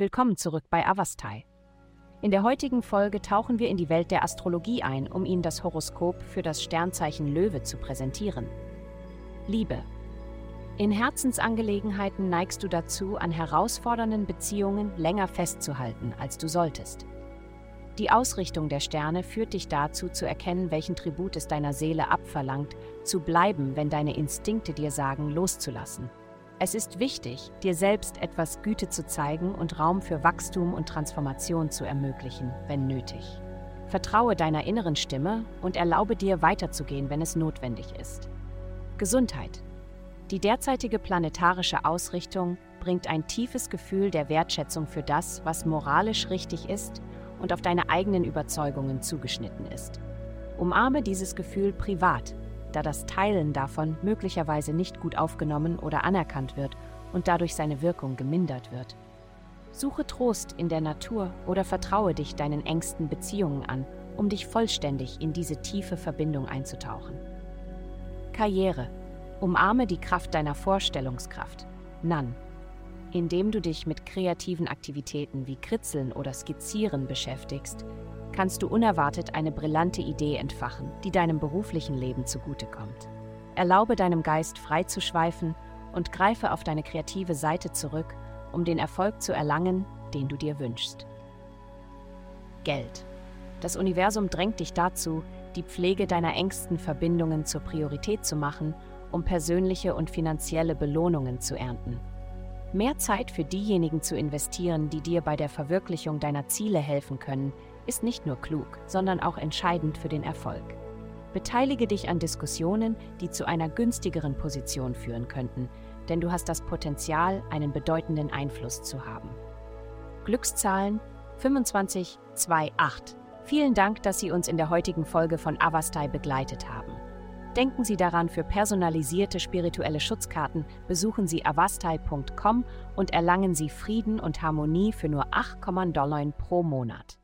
Willkommen zurück bei Avastai. In der heutigen Folge tauchen wir in die Welt der Astrologie ein, um Ihnen das Horoskop für das Sternzeichen Löwe zu präsentieren. Liebe. In Herzensangelegenheiten neigst du dazu, an herausfordernden Beziehungen länger festzuhalten, als du solltest. Die Ausrichtung der Sterne führt dich dazu, zu erkennen, welchen Tribut es deiner Seele abverlangt, zu bleiben, wenn deine Instinkte dir sagen, loszulassen. Es ist wichtig, dir selbst etwas Güte zu zeigen und Raum für Wachstum und Transformation zu ermöglichen, wenn nötig. Vertraue deiner inneren Stimme und erlaube dir weiterzugehen, wenn es notwendig ist. Gesundheit. Die derzeitige planetarische Ausrichtung bringt ein tiefes Gefühl der Wertschätzung für das, was moralisch richtig ist und auf deine eigenen Überzeugungen zugeschnitten ist. Umarme dieses Gefühl privat da das Teilen davon möglicherweise nicht gut aufgenommen oder anerkannt wird und dadurch seine Wirkung gemindert wird. Suche Trost in der Natur oder vertraue dich deinen engsten Beziehungen an, um dich vollständig in diese tiefe Verbindung einzutauchen. Karriere. Umarme die Kraft deiner Vorstellungskraft. Nan. Indem du dich mit kreativen Aktivitäten wie Kritzeln oder Skizzieren beschäftigst, kannst du unerwartet eine brillante Idee entfachen, die deinem beruflichen Leben zugutekommt. Erlaube deinem Geist frei zu schweifen und greife auf deine kreative Seite zurück, um den Erfolg zu erlangen, den du dir wünschst. Geld. Das Universum drängt dich dazu, die Pflege deiner engsten Verbindungen zur Priorität zu machen, um persönliche und finanzielle Belohnungen zu ernten. Mehr Zeit für diejenigen zu investieren, die dir bei der Verwirklichung deiner Ziele helfen können, ist nicht nur klug, sondern auch entscheidend für den Erfolg. Beteilige dich an Diskussionen, die zu einer günstigeren Position führen könnten, denn du hast das Potenzial, einen bedeutenden Einfluss zu haben. Glückszahlen 2528. Vielen Dank, dass Sie uns in der heutigen Folge von Avastai begleitet haben. Denken Sie daran, für personalisierte spirituelle Schutzkarten besuchen Sie avastai.com und erlangen Sie Frieden und Harmonie für nur 8,9 pro Monat.